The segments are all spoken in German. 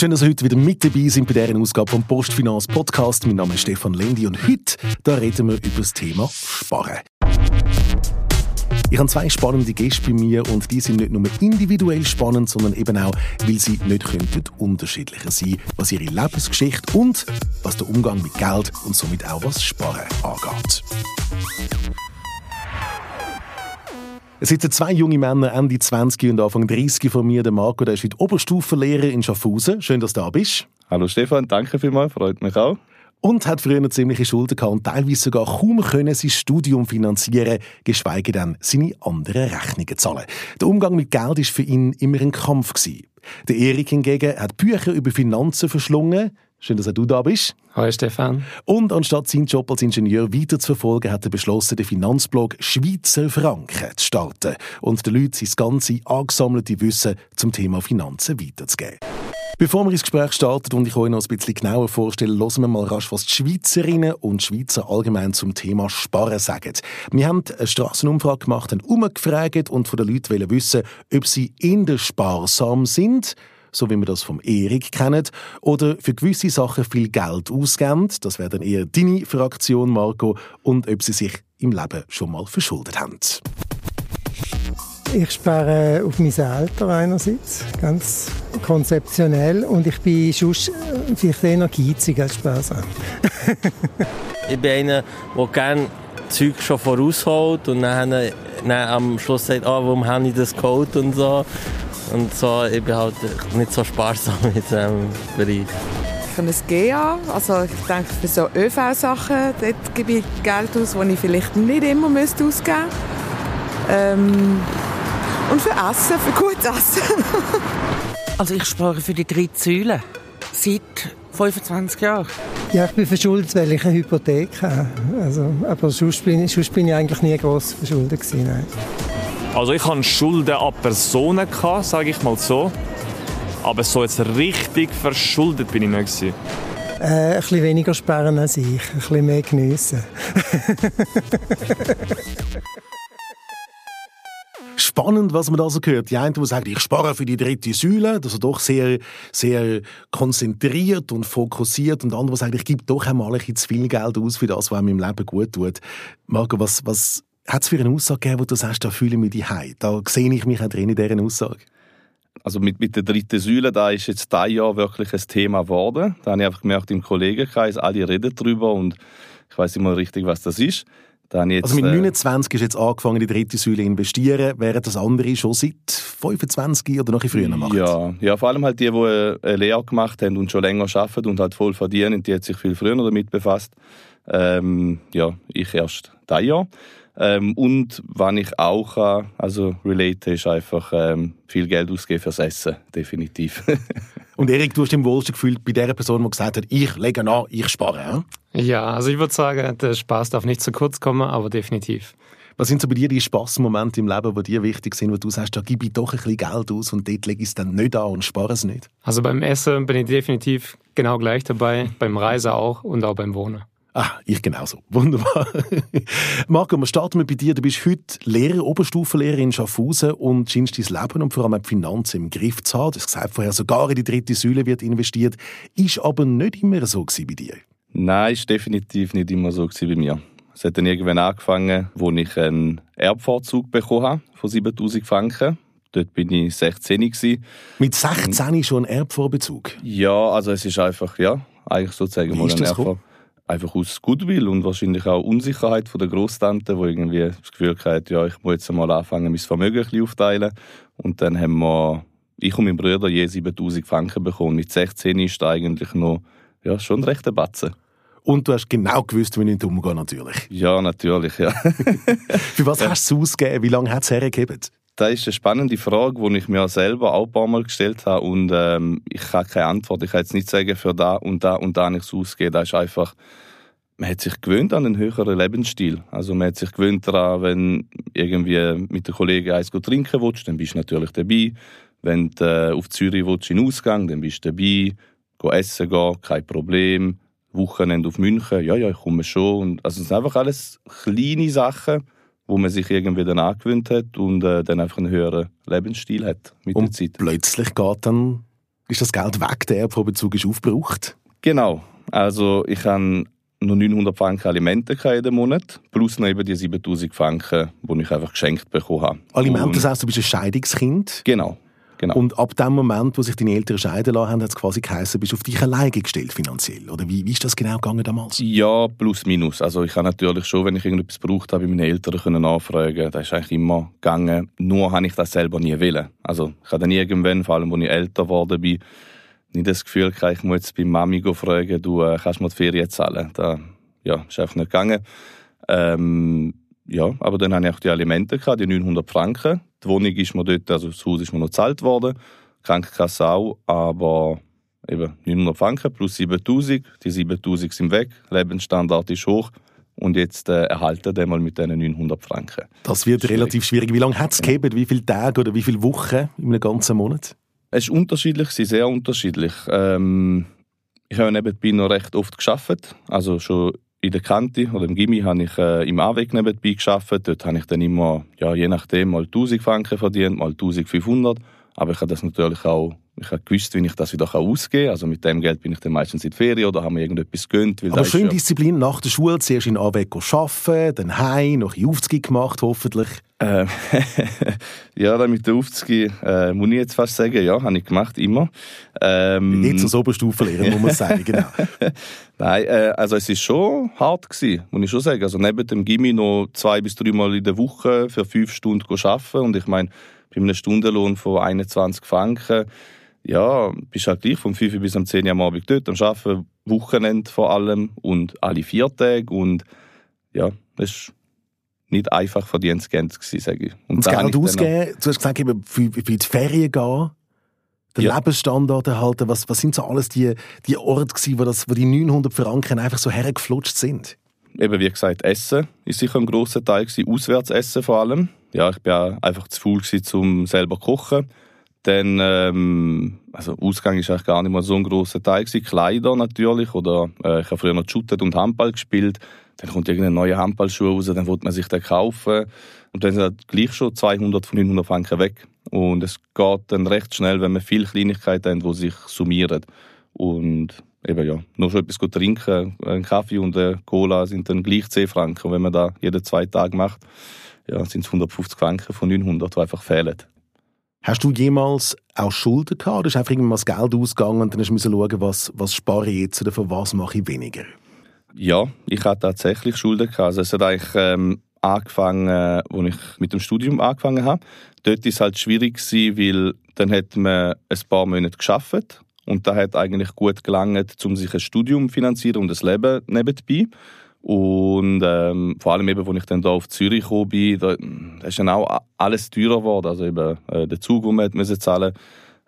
Schön, dass ihr heute wieder mit dabei sind bei dieser Ausgabe vom Postfinanz Podcast. Mein Name ist Stefan Lendi und heute da reden wir über das Thema Sparen. Ich habe zwei spannende Gäste bei mir und die sind nicht nur individuell spannend, sondern eben auch, weil sie nicht könnten unterschiedlicher sein, was ihre Lebensgeschichte und was der Umgang mit Geld und somit auch was Sparen angeht. Es sitzen zwei junge Männer, Ende 20 und Anfang 30 von mir. Der Marco, der ist heute Oberstufenlehrer in Schaffhausen. Schön, dass du da bist. Hallo Stefan, danke vielmals, freut mich auch. Und hat früher noch ziemliche Schulden gehabt und teilweise sogar kaum können sein Studium finanzieren, geschweige denn seine anderen Rechnungen zahlen. Der Umgang mit Geld ist für ihn immer ein Kampf gewesen. Der Erik hingegen hat Bücher über Finanzen verschlungen, Schön, dass auch du da bist. Hallo Stefan. Und anstatt seinen Job als Ingenieur weiterzuverfolgen, hat er beschlossen, den Finanzblog Schweizer Franken zu starten und den Leuten sein ganze angesammelte Wissen zum Thema Finanzen weiterzugeben. Bevor wir ins Gespräch starten und ich euch noch ein bisschen genauer vorstelle, hören wir mal rasch, was die Schweizerinnen und Schweizer allgemein zum Thema Sparen sagen. Wir haben eine Strassenumfrage gemacht, haben umgefragt und von den Leuten wissen, ob sie in der sparsam sind so wie wir das vom Erik kennen, oder für gewisse Sachen viel Geld ausgeben, das wäre dann eher deine Fraktion, Marco, und ob sie sich im Leben schon mal verschuldet haben. Ich spare auf mein Alter einerseits, ganz konzeptionell, und ich bin sonst äh, vielleicht eher geizig als sparsam. ich bin einer, der gerne Zeug schon vorausholt und dann, dann am Schluss sagt, oh, warum habe ich das geholt und so. Und so, ich bin halt nicht so sparsam mit diesem Bereich. Für ein GA, also ich denke für so ÖV-Sachen, dort gebe ich Geld aus, das ich vielleicht nicht immer müsste ausgeben müsste. Ähm, und für Essen, für gutes Essen. also ich spare für die drei Säulen seit 25 Jahren. Ja, ich bin verschuldet, weil ich eine Hypothek habe. Also, aber sonst bin, sonst bin ich eigentlich nie gross verschuldet gewesen. Nein. Also ich hatte Schulden an Personen, sage ich mal so. Aber so jetzt richtig verschuldet bin ich nicht. Gewesen. Äh, ein bisschen weniger sparen als ich, ein bisschen mehr geniessen. Spannend, was man da so hört. Die einen, die sagen, ich spare für die dritte Säule, also doch sehr, sehr konzentriert und fokussiert. Und andere, die sagen, ich gebe doch einmal ein bisschen zu viel Geld aus für das, was mir im Leben gut tut. Marco, was, was hat es für eine Aussage gegeben, wo du sagst, da fühle ich mich daheim? Da sehe ich mich auch drin in dieser Aussage. Also mit, mit der dritten Säule, da ist jetzt dieses Jahr wirklich ein Thema geworden. Da habe ich einfach gemerkt im Kollegenkreis, alle reden darüber und ich weiß immer richtig, was das ist. Jetzt, also mit 29 äh, ist jetzt angefangen, in die dritte Säule zu investieren, während das andere schon seit 25 oder noch früher macht? Ja, ja, vor allem halt die, die eine Lehre gemacht haben und schon länger arbeiten und halt voll verdienen, die hat sich viel früher damit befasst. Ähm, ja, ich erst dieses Jahr. Ähm, und was ich auch kann, also relate, ist einfach ähm, viel Geld ausgeben fürs Essen, definitiv. und Erik, du hast im wohlsten Gefühl bei der Person, die gesagt hat, ich lege an, ich spare. Ja, ja also ich würde sagen, der Spaß darf nicht zu kurz kommen, aber definitiv. Was sind so bei dir die Spaßmomente im Leben, die dir wichtig sind, wo du sagst, da gebe ich doch ein bisschen Geld aus und dort lege ich es dann nicht an und spare es nicht? Also beim Essen bin ich definitiv genau gleich dabei, beim Reisen auch und auch beim Wohnen. Ah, ich genauso. Wunderbar. Marco, wir starten bei dir. Du bist heute Lehrer, Oberstufenlehrer in Schaffhausen und scheinst dein Leben und vor allem die Finanzen im Griff zu haben. Du hast gesagt, vorher sogar in die dritte Säule wird investiert. Ist aber nicht immer so bei dir. Nein, ist definitiv nicht immer so bei mir. Es hat dann irgendwann angefangen, wo ich einen Erbvorzug bekommen habe von 7000 Franken. Dort bin ich 16 gewesen. Mit 16 schon ein Erbvorbezug? Ja, also es ist einfach, ja, eigentlich sozusagen Wie mal ein Erbvorbezug einfach aus Goodwill und wahrscheinlich auch Unsicherheit von der Großtante, wo irgendwie das Gefühl hatte, ja, ich muss jetzt mal anfangen, mein Vermögen ein bisschen aufteilen. Und dann haben wir, ich und mein Bruder, je 7000 Franken bekommen. Mit 16 ist eigentlich noch, ja, schon recht ein Batzen. Und du hast genau gewusst, wie ich umgehe, natürlich. Ja, natürlich, ja. Für was ja. hast du es ausgegeben? Wie lange hat es hergegeben? Das ist eine spannende Frage, die ich mir selber auch ein paar Mal gestellt habe und ähm, ich habe keine Antwort. Ich kann jetzt nicht sagen, für da und da und da nichts ausgeben. Das ist einfach, man hat sich gewöhnt an einen höheren Lebensstil. Also man hat sich gewöhnt daran, wenn irgendwie mit den Kollegen eins trinken willst, dann bist du natürlich dabei. Wenn du äh, auf Zürich willst, in Ausgang, dann bist du dabei. Go essen gehen, kein Problem. Wochenende auf München, ja, ja, ich komme schon. Also es sind einfach alles kleine Sachen, wo man sich irgendwie dann angewöhnt hat und äh, dann einfach einen höheren Lebensstil hat mit und der Zeit. plötzlich geht dann Ist das Geld weg, der Erbvorbezug ist aufgebraucht? Genau. Also ich habe noch 900 Franken Alimente jeden Monat, plus noch eben die 7000 Franken, die ich einfach geschenkt bekommen habe. Alimente, das heisst, du bist ein Scheidungskind? Genau. Genau. Und ab dem Moment, wo sich deine Eltern scheiden lassen haben, hat es quasi geheißen, bist du auf dich alleine gestellt finanziell? Oder wie, wie ist das genau gegangen damals? Ja, plus minus. Also ich habe natürlich schon, wenn ich irgendetwas gebraucht habe, bei meinen Eltern können nachfragen. Das ist eigentlich immer gegangen. Nur habe ich das selber nie wollen. Also ich habe dann irgendwann, vor allem, als ich älter geworden bin, nicht das Gefühl gehabt, ich muss jetzt bei Mami fragen, du äh, kannst mir die Ferien zahlen. Das ja, ist einfach nicht gegangen. Ähm, ja, aber dann hatte ich auch die Alimente, gehabt, die 900 Franken. Die Wohnung ist mir dort, also das Haus ist mir noch gezahlt worden, die Krankenkasse auch, aber eben 900 Franken plus 7000. Die 7000 sind weg, Lebensstandard ist hoch und jetzt äh, erhalten wir mal mit diesen 900 Franken. Das wird schwierig. relativ schwierig. Wie lange hat es gegeben? Wie viele Tage oder wie viele Wochen in einem ganzen Monat? Es ist unterschiedlich, sehr unterschiedlich. Ähm, ich habe nebenbei noch recht oft geschafft, also schon in der Kante oder im Gimmi habe ich äh, im Anweg nebenbei geschafft. Dort habe ich dann immer, ja, je nachdem, mal 1000 Franken verdient, mal 1500. Aber ich habe das natürlich auch, ich habe gewusst, wie ich das wieder ausgeben kann. Also mit dem Geld bin ich dann meistens in die Ferien oder habe mir irgendetwas gönnt. Aber schön ja Disziplin nach der Schule, zuerst in Anweg arbeiten, dann heim, noch ein Aufzug gemacht, hoffentlich. Ähm, ja, dann mit der Aufzüge äh, muss ich jetzt fast sagen, ja, habe ich gemacht, immer. Ähm, Nicht zur Oberstufe lernen, muss man sagen, genau. Nein, äh, also es ist schon hart gewesen, muss ich schon sagen. Also neben dem Gimmi noch zwei bis drei Mal in der Woche für fünf Stunden arbeiten und ich meine, bei einem Stundenlohn von 21 Franken, ja, bist halt gleich vom 5 bis am 10 Uhr am Abend dort, am Arbeiten, Wochenende vor allem und alle vier Tage und ja, das ist nicht einfach verdient Geld gewesen, sage ich. Und, und das Geld ausgeben, du hast gesagt, eben für, für die Ferien gehen, den ja. Lebensstandard erhalten, was, was sind so alles die, die Orte gewesen, wo, das, wo die 900 Franken einfach so hergeflutscht sind? Eben, wie gesagt, Essen ist sicher ein grosser Teil gewesen, Auswärtsessen vor allem. Ja, ich war einfach zu faul gewesen, um selber zu kochen. Dann, ähm, also Ausgang ist eigentlich gar nicht mal so ein grosser Teil gewesen. Kleider natürlich, oder äh, ich habe früher noch geshootet und Handball gespielt dann kommt irgendein neuer Handballschuh raus, dann wird man sich den kaufen und dann sind halt gleich schon 200 von 900 Franken weg. Und es geht dann recht schnell, wenn man viele Kleinigkeiten hat, die sich summieren. Und eben ja, nur schon etwas gut trinken, ein Kaffee und eine Cola sind dann gleich 10 Franken. Und wenn man das jeden zwei Tage macht, ja, sind es 150 Franken von 900, die einfach fehlen. Hast du jemals auch Schulden gehabt? Oder ist einfach irgendwann das Geld ausgegangen und dann musst du schauen, was, was spare ich jetzt oder von was mache ich weniger? Ja, ich hatte tatsächlich Schulden gehabt. Also es hat eigentlich ähm, angefangen, äh, als ich mit dem Studium angefangen habe. Dort war es halt schwierig gewesen, weil dann hat man ein paar Monate geschafft und da hat eigentlich gut gelangt, um sich ein Studium zu finanzieren und das Leben nebenbei. Und ähm, vor allem eben, als ich dann da auf Zürich gekommen bin, da, da ist dann auch alles teurer geworden. Also eben äh, der Zug, den man zahlen musste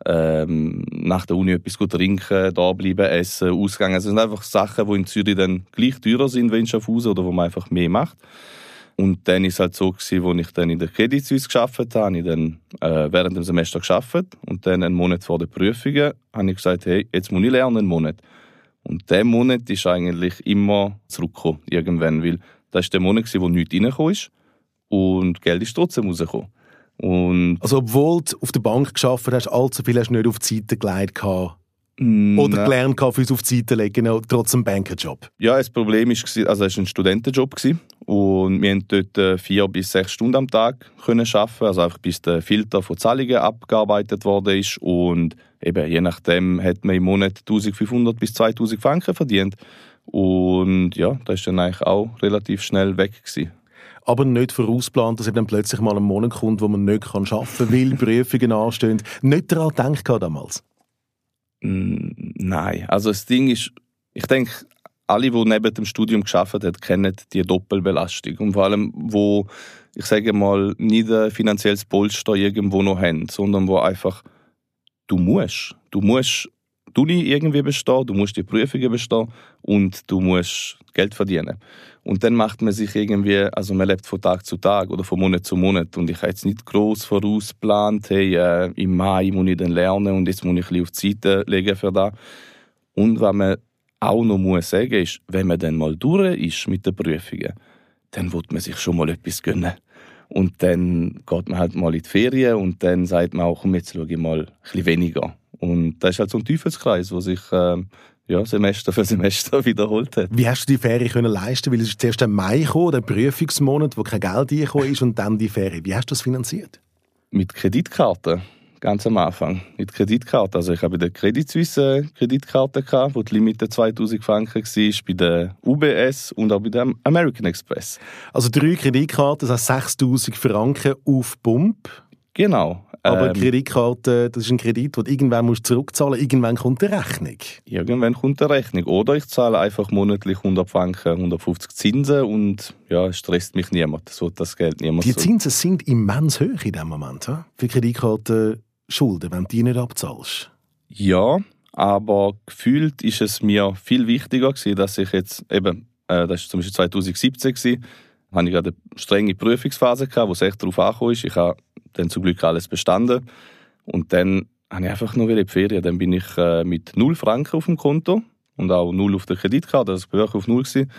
ähm, nach der Uni etwas gut trinken, da bleiben, essen, ausgehen. Also, das sind einfach Sachen, die in Zürich dann gleich teurer sind wie in Schaffhausen oder wo man einfach mehr macht. Und dann ist es halt so gewesen, wo ich dann in der Credit Suisse gearbeitet habe, habe ich dann äh, während dem Semester gearbeitet und dann einen Monat vor der Prüfungen habe ich gesagt, hey, jetzt muss ich lernen, einen Monat. Und der Monat ist eigentlich immer zurückgekommen, irgendwann, weil das war der Monat, wo nichts reingekommen ist und Geld ist trotzdem rausgekommen. Und also obwohl du auf der Bank geschafft hast, allzu viel hast du nicht auf die Seite gelegt oder Nein. gelernt für uns auf die Seite legen, trotz einem Bankerjob? Ja, das Problem war, also es war ein Studentenjob und wir haben dort äh, vier bis sechs Stunden am Tag können arbeiten, also einfach bis der Filter von Zahlungen abgearbeitet worden ist und eben je nachdem hat man im Monat 1500 bis 2000 Franken verdient und ja, das ist dann eigentlich auch relativ schnell weg gewesen aber nicht vorausplant, dass er dann plötzlich mal ein Monat kommt, wo man nicht arbeiten kann, weil Prüfungen anstehen. Nicht daran gedacht damals? Nein, also das Ding ist, ich denke, alle, die neben dem Studium geschafft haben, kennen die Doppelbelastung. Und vor allem, wo, ich sage mal, nicht ein finanzielles Polster irgendwo noch haben, sondern wo einfach, du musst. Du musst Uni irgendwie bestehen, du musst die Prüfungen bestehen und du musst Geld verdienen. Und dann macht man sich irgendwie, also man lebt von Tag zu Tag oder von Monat zu Monat. Und ich habe jetzt nicht groß vorausgeplant, hey, äh, im Mai muss ich dann lernen und jetzt muss ich ein bisschen auf die Seite legen für das. Und was man auch noch muss sagen ist, wenn man dann mal durch ist mit den Prüfungen, dann wird man sich schon mal etwas gönnen. Und dann geht man halt mal in die Ferien und dann sagt man auch, komm, jetzt schaue ich mal ein bisschen weniger. Und das ist halt so ein Teufelskreis, der sich ähm, ja, Semester für Semester wiederholt hat. Wie hast du die Ferien können leisten? Weil es ist zuerst der Mai gekommen, der Prüfungsmonat, wo kein Geld reingekommen ist, und dann die Ferien. Wie hast du das finanziert? Mit Kreditkarten, ganz am Anfang. Mit Kreditkarten. Also ich habe bei der Credit Suisse eine Kreditkarte gehabt, wo die Limite 2000 Franken war, bei der UBS und auch bei der American Express. Also drei Kreditkarten, das heißt 6000 Franken auf Pump. Genau. Aber Ähm, Kreditkarte, das ist ein Kredit, den du irgendwann musst zurückzahlen musst. Irgendwann kommt eine Rechnung. Irgendwann kommt eine Rechnung. Oder ich zahle einfach monatlich 100 Franken, 150 Zinsen und ja, es stresst mich niemand. So das Geld niemand Die. Zinsen sind immens hoch in dem Moment. he? Für Kreditkartenschulden, wenn du die nicht abzahlst. Ja, aber gefühlt ist es mir viel wichtiger gewesen, dass ich jetzt eben, äh, das war zum Beispiel 2017, gewesen, hatte ich gerade eine strenge Prüfungsphase, gehabt, wo es echt darauf angekommen ist. Ich habe dann zum Glück alles bestanden. Und dann habe ich einfach nur die Ferien. Dann bin ich äh, mit 0 Franken auf dem Konto und auch 0 auf der Kreditkarte, also ich war auf 0 gewesen,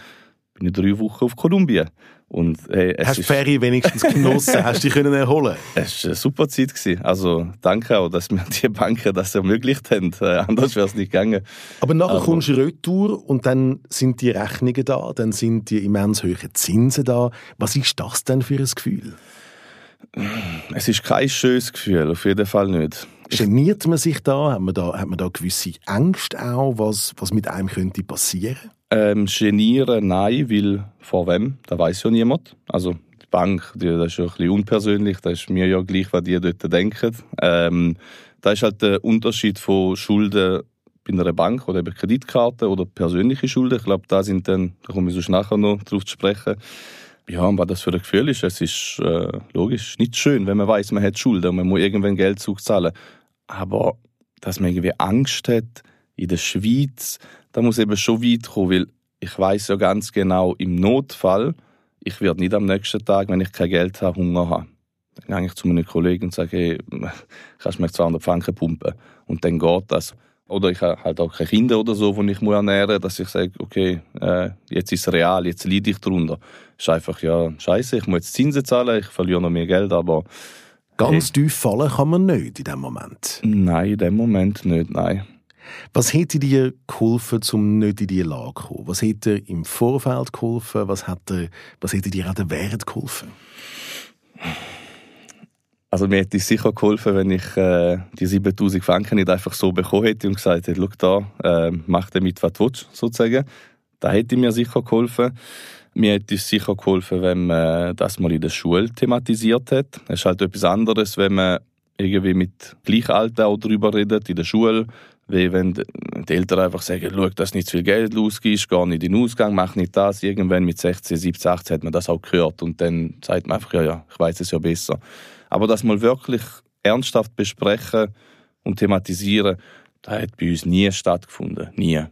bin ich drei Wochen auf Kolumbien. Und hey, Hast du Ferien wenigstens genossen? hast du dich können erholen es war eine super Zeit. Gewesen. Also danke auch, dass mir die Banken das ermöglicht haben. Äh, anders wäre es nicht gegangen. Aber nachher Aber- kommst du retour und dann sind die Rechnungen da, dann sind die immens hohen Zinsen da. Was ist das denn für ein Gefühl? Es ist kein schönes Gefühl, auf jeden Fall nicht. Geniert man sich da? Hat man da, hat man da gewisse Ängste auch, was, was mit einem könnte passieren? Ähm, genieren, nein, weil vor wem? Da weiß ja niemand. Also die Bank, die, das ist ja ein bisschen unpersönlich, das ist mir ja gleich, was die dort denken. Ähm, da ist halt der Unterschied von Schulden bei einer Bank oder eben Kreditkarte oder persönliche Schulden. Ich glaube, da sind dann, da komme ich sonst nachher noch drauf zu sprechen. Ja, und was das für ein Gefühl ist, es ist äh, logisch nicht schön, wenn man weiß, man hat Schulden und man muss irgendwann Geld zurückzahlen. Aber dass man irgendwie Angst hat in der Schweiz, da muss eben schon weit kommen, weil ich weiß ja ganz genau, im Notfall, ich werde nicht am nächsten Tag, wenn ich kein Geld habe, Hunger haben. Dann gehe ich zu meinen Kollegen und sage, hey, kannst du mir 200 Franken pumpen? Und dann geht das. Oder ich habe halt auch keine Kinder oder so, die ich muss ernähren muss, dass ich sage, okay, äh, jetzt ist es real, jetzt leide ich drunter. ist einfach, ja, scheiße, ich muss jetzt Zinsen zahlen, ich verliere noch mehr Geld, aber Ganz tief fallen kann man nicht in dem Moment. nein, in dem Moment nicht, nein. Was hätte dir geholfen, um nicht in diese Lage zu kommen? Was hätte dir im Vorfeld geholfen? Was hätte, was hätte dir auch während geholfen? Also mir hätte es sicher geholfen, wenn ich äh, die 7000 Franken nicht einfach so bekommen hätte und gesagt hätte, schau da, äh, mach damit, was du willst, sozusagen. Da hätte mir sicher geholfen. Mir hätte es sicher geholfen, wenn man das mal in der Schule thematisiert hat. Es ist halt etwas anderes, wenn man irgendwie mit Gleichalten auch darüber redet in der Schule, wie wenn die Eltern einfach sagen, schau, dass nicht zu viel Geld ausgibst, geh nicht in den Ausgang, mach nicht das. Irgendwann mit 16, 17, 18 hat man das auch gehört und dann sagt man einfach, ja, ja, ich weiß es ja besser. Aber das mal wirklich ernsthaft besprechen und thematisieren, das hat bei uns nie stattgefunden. Nie.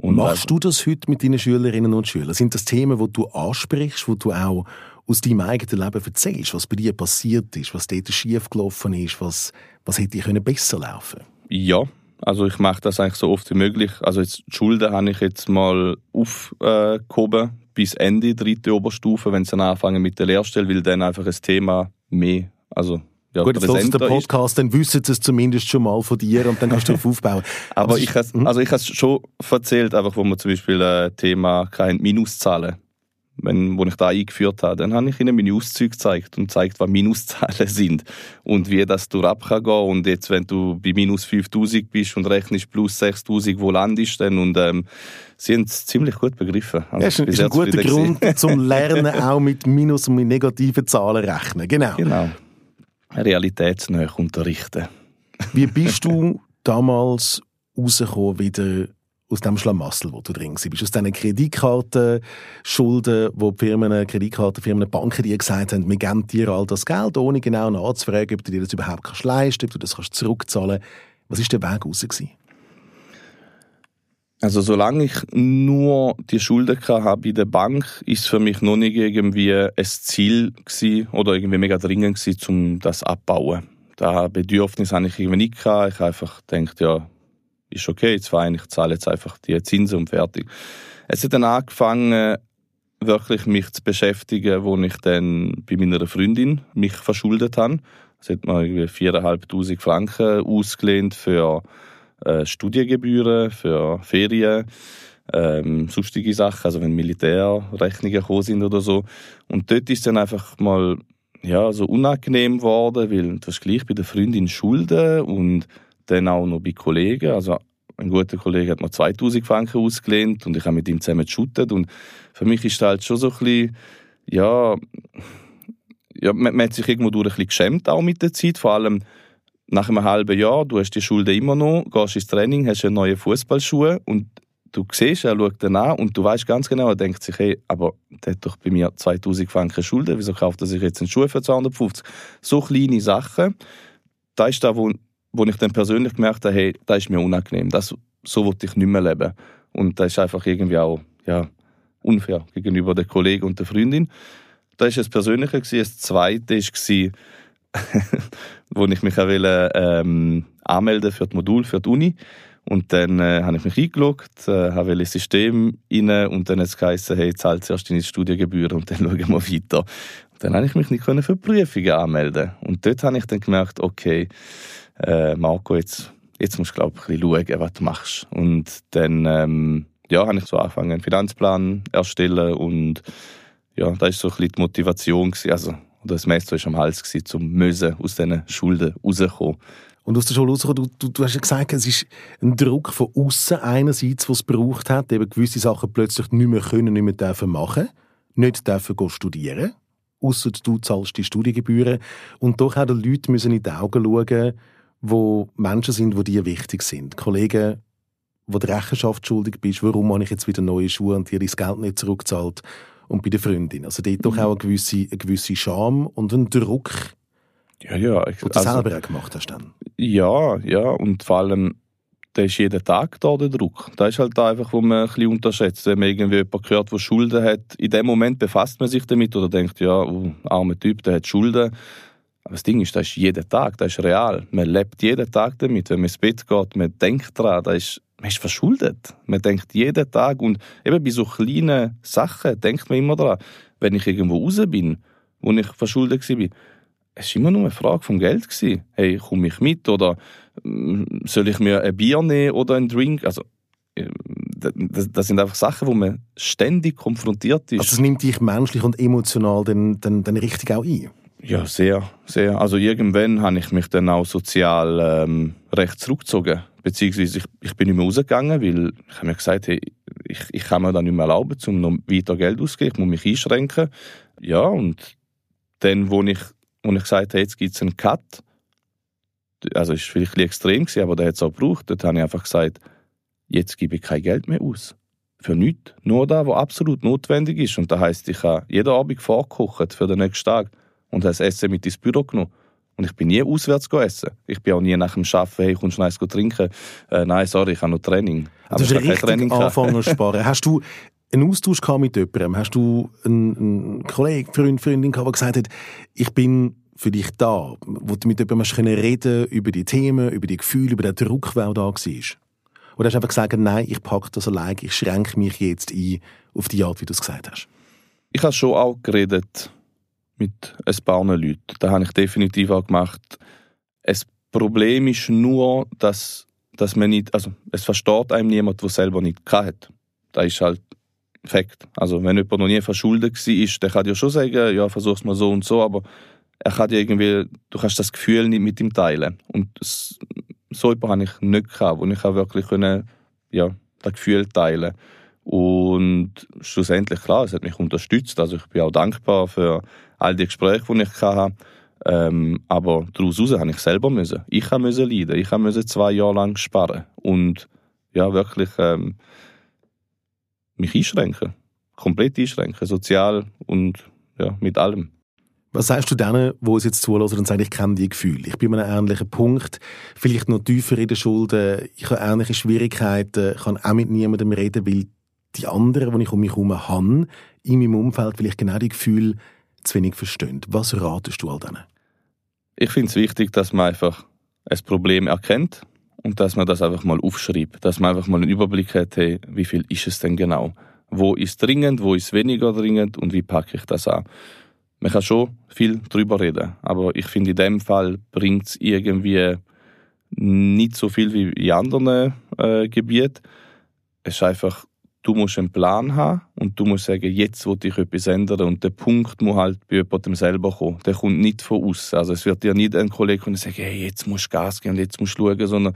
Und Machst du das heute mit deinen Schülerinnen und Schülern? Sind das Themen, die du ansprichst, wo du auch aus deinem eigenen Leben erzählst, was bei dir passiert ist, was dort schiefgelaufen ist, was, was hätte können besser laufen Ja, also ich mache das eigentlich so oft wie möglich. Also jetzt die Schulden habe ich jetzt mal aufgehoben bis Ende dritte Oberstufe, wenn sie dann anfangen mit der Lehrstelle, weil dann einfach ein Thema mehr, also ja, Gut, jetzt hörst du den präsenter ist. Podcast, dann wissen sie es zumindest schon mal von dir und dann kannst du darauf aufbauen. Aber es ich ist- has, also ich has schon erzählt, einfach wo wir zum Beispiel äh, Thema kein Minuszahlen, wenn wo ich da eingeführt habe, dann habe ich ihnen meine Auszüge gezeigt und gezeigt, was Minuszahlen sind und wie das durch ab kann gehen. Und jetzt, wenn du bei minus 5000 bist und rechnest plus 6000, wo landest dann und ähm, sie haben es ziemlich gut begriffen. Also Ja, ist ein, ist ein guter Grund zum Lernen, auch mit Minus- und mit negativen Zahlen rechnen. Genau. Genau. Realitätsnähe unterrichten. Wie bist du damals rausgekommen wieder aus dem Schlamassel, wo du drin? Bist aus diesen Kreditkartenschulden, wo die Firmen, Kreditkartenfirmen, Banken dir gesagt haben, wir geben dir all das Geld, ohne genau nachzufragen, ob du dir das überhaupt kannst leisten ob du das kannst zurückzahlen Was war der Weg raus? gewesen? Also solange ich nur die Schulden hatte bei der Bank, ist für mich noch nicht irgendwie ein Ziel gewesen oder irgendwie mega dringend gewesen, um das abbauen. Da Bedürfnis habe ich irgendwie nicht. Ich habe einfach gedacht, ja, ist okay, jetzt fein, ich zahle jetzt einfach die Zinsen und fertig. Es hat dann angefangen, wirklich mich zu beschäftigen, wo ich dann bei meiner Freundin mich verschuldet habe. Es hat mir irgendwie 4'500 Franken ausgelehnt für äh, Studiengebühren für Ferien, ähm, sonstige Sachen, also wenn Militärrechnungen gekommen sind oder so. Und dort ist dann einfach mal ja, so unangenehm geworden, weil du hast gleich bei der Freundin Schulden und dann auch noch bei Kollegen. Also ein guter Kollege hat mir 2000 Franken ausgelehnt und ich habe mit ihm zusammen geshootet und für mich ist das halt schon so ein bisschen, ja, ja man, man hat sich irgendwo durch ein bisschen geschämt auch mit der Zeit, vor allem nach einem halben Jahr, du hast die Schulden immer noch, gehst ins Training, hast eine neue Fußballschuhe und du siehst, er schaut dann an und du weißt ganz genau, er denkt sich, hey, aber der hat doch bei mir 2000 Franken Schulden, wieso kauft er sich jetzt einen Schuh für 250? So kleine Sachen, da ist da, wo, wo ich dann persönlich gemerkt habe, hey, das ist mir unangenehm, das, so wollte ich nicht mehr leben. Und das ist einfach irgendwie auch, ja, unfair gegenüber der Kollegen und der Freundin. Das war das Persönliche. Das Zweite war, wo ich mich auch wollte, ähm, anmelden für das Modul, für die Uni. Und dann äh, habe ich mich eingeloggt, äh, habe ein System rein und dann hat es geheißen, hey, zahl zuerst deine Studiengebühren und dann schauen wir weiter. Und dann habe ich mich nicht für Prüfungen anmelden Und dort habe ich dann gemerkt, okay, äh, Marco, jetzt, jetzt musst du, glaube ich, ein bisschen schauen, was du machst. Und dann ähm, ja, habe ich so angefangen, einen Finanzplan erstellen und ja, da ist so ein bisschen die Motivation gewesen, also das Messer war am Hals gewesen, zum müssen aus diesen Schulden rauskommen. Und aus der Schule rauskommen, du, du, du hast ja gesagt, es ist ein Druck von außen einerseits, was es braucht hat, eben gewisse Sachen plötzlich nicht mehr können, nicht mehr dürfen machen, nicht dürfen studieren, außer du zahlst die Studiengebühren. Und doch auch die Leute müssen in die Augen schauen, wo Menschen sind, die dir wichtig sind. Kollegen, wo du Rechenschaft schuldig bist, warum habe ich jetzt wieder neue Schuhe und dir das Geld nicht zurückzahlt und bei der Freundin. Also dort doch mhm. auch eine gewisse, eine gewisse Scham und ein Druck, ja, ja. Ich, du also, selber auch gemacht hast dann. Ja, ja, und vor allem, da ist jeden Tag da der Druck. Da ist halt da einfach, wo man ein bisschen unterschätzt. Wenn man irgendwie jemanden hört, der Schulden hat, in dem Moment befasst man sich damit oder denkt, ja, oh, armer Typ, der hat Schulden. Aber das Ding ist, das ist jeden Tag, das ist real. Man lebt jeden Tag damit. Wenn man ins Bett geht, man denkt daran, das ist, man ist verschuldet. Man denkt jeden Tag. Und eben bei so kleinen Sachen denkt man immer daran. Wenn ich irgendwo raus bin, wo ich verschuldet war, es war immer nur eine Frage vom Geld. Hey, komme ich mit oder mm, soll ich mir ein Bier nehmen oder einen Drink? Also, äh, das, das, sind einfach Sachen, wo man ständig konfrontiert ist. Also es nimmt dich menschlich und emotional dann, dann, dann richtig auch ein? Ja, sehr, sehr. Also irgendwann habe ich mich dann auch sozial ähm, recht zurückgezogen. Beziehungsweise ich, ich bin nicht mehr rausgegangen, weil ich habe mir gesagt, hey, ich, ich kann mir das nicht mehr erlauben, um noch weiter Geld auszugeben. Ich muss mich einschränken. Ja, und dann, wo ich, wo ich gesagt habe, jetzt gibt es einen Cut, also es war vielleicht ein extrem, gewesen, aber der hat es auch gebraucht, dort habe ich einfach gesagt, jetzt gebe ich kein Geld mehr aus. Für nichts. Nur da, was absolut notwendig ist. Und das heisst, ich habe jeden Abend vorgekocht für den nächsten Tag und habe das Essen mit ins Büro genommen. Und ich bin nie auswärts essen. Ich bin auch nie nach dem Arbeiten, hey, kommst du noch eins trinken? Äh, nein, sorry, ich habe noch Training. Aber du hast richtig Training angefangen zu sparen. Hast du einen Austausch mit jemandem? Hast du einen, einen Kollegen, Freund, Freundin gehabt, der gesagt hat, ich bin für dich da, wo du mit jemandem hast reden über die Themen, über die Gefühle, über den Druck, der da war? Oder hast du einfach gesagt, nein, ich packe das allein, ich schränke mich jetzt ein auf die Art, wie du es gesagt hast? Ich habe schon auch geredet mit ein paar Leuten. Das habe ich definitiv auch gemacht. Das Problem ist nur, dass, dass man nicht, also es versteht einem niemand, der selber nicht hat. Das ist halt Fakt. Also wenn jemand noch nie verschuldet war, der kann dir schon sagen, ja, versuch's mal so und so, aber er kann dir irgendwie, du kannst das Gefühl nicht mit ihm teilen. Und so etwas habe ich nicht gehabt, wo ich auch wirklich können, ja, das Gefühl teilen und schlussendlich, klar, es hat mich unterstützt. Also ich bin auch dankbar für all die Gespräche, die ich hatte. Ähm, aber daraus heraus habe ich selber müssen. Ich musste leiden. Ich musste zwei Jahre lang sparen. Und ja, wirklich ähm, mich einschränken. Komplett einschränken. Sozial und ja, mit allem. Was sagst du denen, die es jetzt zulassen und sagen, ich kenne die Gefühle? Ich bin an einem ähnlichen Punkt, vielleicht noch tiefer in den Schulden, ich habe ähnliche Schwierigkeiten, ich kann auch mit niemandem reden, weil die anderen, die ich um mich herum habe, in meinem Umfeld vielleicht genau die Gefühle zu wenig verstehen. Was ratest du all denen? Ich finde es wichtig, dass man einfach ein Problem erkennt und dass man das einfach mal aufschreibt. Dass man einfach mal einen Überblick hat, hey, wie viel ist es denn genau? Wo ist dringend, wo ist weniger dringend und wie packe ich das an? Man kann schon viel drüber reden, aber ich finde, in dem Fall bringt es irgendwie nicht so viel wie in anderen äh, Gebieten. Es ist einfach, du musst einen Plan haben und du musst sagen, jetzt will ich etwas ändern und der Punkt muss halt bei jemandem selber kommen. Der kommt nicht von außen. Also es wird dir nicht ein Kollege kommen und sagen, hey, jetzt musst du Gas geben und jetzt musst du schauen, sondern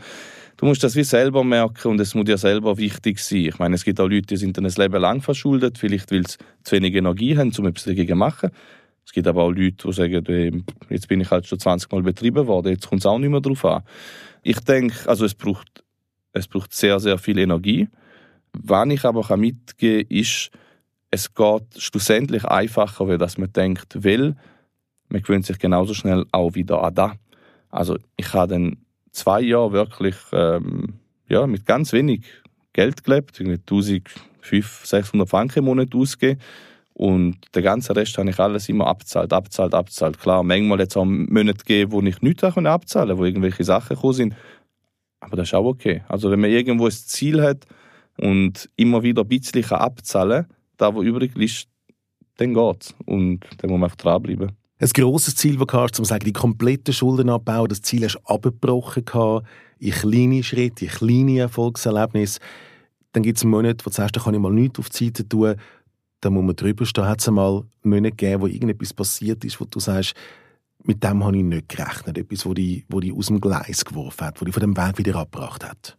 du musst das wie selber merken und es muss dir selber wichtig sein. Ich meine, es gibt auch Leute, die sind dann ein Leben lang verschuldet, vielleicht weil sie zu wenig Energie haben, um etwas dagegen zu machen. Es gibt aber auch Leute, die sagen, hey, jetzt bin ich halt schon 20 Mal betrieben worden, jetzt kommt es auch nicht mehr drauf an. Ich denke, also es braucht, es braucht sehr, sehr viel Energie. Was ich aber mitgeben kann, ist, es geht schlussendlich einfacher, weil dass man denkt, weil man gewöhnt sich genauso schnell auch wieder an das. Also ich habe dann zwei Jahre wirklich ähm, ja, mit ganz wenig Geld gelebt, irgendwie 1500, 600 Franken im Monat ausgegeben. Und den ganzen Rest habe ich alles immer abzahlt, abzahlt, abzahlt. Klar, manchmal es auch Monate gegeben, wo ich nichts abzahlen konnte, wo irgendwelche Sachen gekommen sind. Aber das ist auch okay. Also wenn man irgendwo ein Ziel hat und immer wieder ein bisschen abzahlen kann, da wo übrig ist, dann geht's. Und dann muss man einfach dranbleiben. Ein grosses Ziel, das du hast, um zu sagen, die kompletten Schulden abbauen, das Ziel hast du abgebrochen in kleine Schritte, in kleine Erfolgserlebnisse. Dann gibt es einen Monat, wo du sagst, da kann ich mal nichts auf die Seite tun. Da muss man drüber stehen. Hat es einmal Monate gegeben, wo irgendetwas passiert ist, wo du sagst, mit dem habe ich nicht gerechnet. Etwas, wo die, wo die aus dem Gleis geworfen hat, wo die von dem Weg wieder abgebracht hat.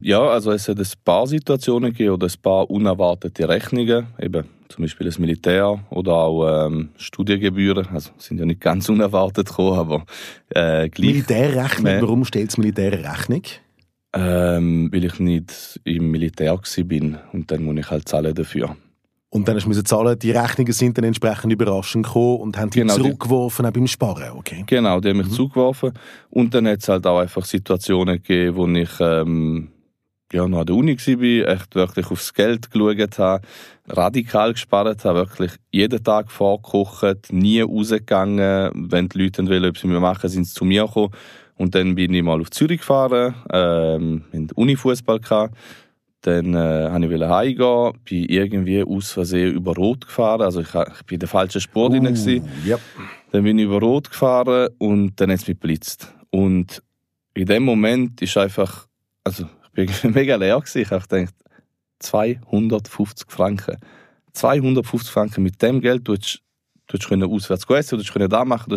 Ja, also es hat ein paar Situationen gegeben oder ein paar unerwartete Rechnungen, eben zum Beispiel das Militär oder auch ähm, Studiengebühren, also sind ja nicht ganz unerwartet gekommen, aber äh, gleich. Militärrechnung, warum stellt das Militär eine Rechnung? Ähm, weil ich nicht im Militär bin und dann muss ich halt zahlen dafür. Und dann musst du zahlen, die Rechnungen sind dann entsprechend überraschend gekommen und haben die genau, zurückgeworfen, auch beim Sparen, okay? Genau, die haben mich mhm. zugeworfen. Und dann hat es halt auch einfach Situationen gegeben, wo ich ähm, ja, noch an der Uni war, echt wirklich aufs Geld geschaut habe, radikal gespart habe, wirklich jeden Tag vorgekocht, nie rausgegangen. Wenn die Leute wollen, ob sie mir machen, sind sie zu mir gekommen. Und dann bin ich mal auf Zürich gefahren, ähm, in Uni-Fußball Dann äh, wollte ich heimgehen, bin irgendwie aus Versehen über Rot gefahren. Also ich, ich bin in der falschen Spur uh, drin. Yep. Dann bin ich über Rot gefahren und dann hat es mich geblitzt. Und in dem Moment ist einfach, also ich war mega leer. Gewesen. Ich habe gedacht, 250 Franken. 250 Franken mit dem Geld, du du hättest auswärts essen, du hättest da machen. Du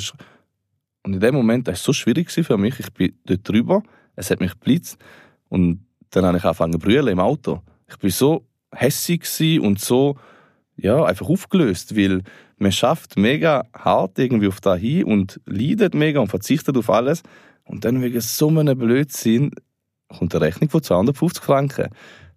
und in dem Moment, das war so schwierig für mich. Ich bin dort drüber, es hat mich geblitzt und dann habe ich angefangen zu brüllen im Auto. Ich bin so hässig und so ja, einfach aufgelöst, weil man schafft mega hart irgendwie auf da hin und leidet mega und verzichtet auf alles. Und dann wegen so einem Blödsinn kommt eine Rechnung von 250 Franken.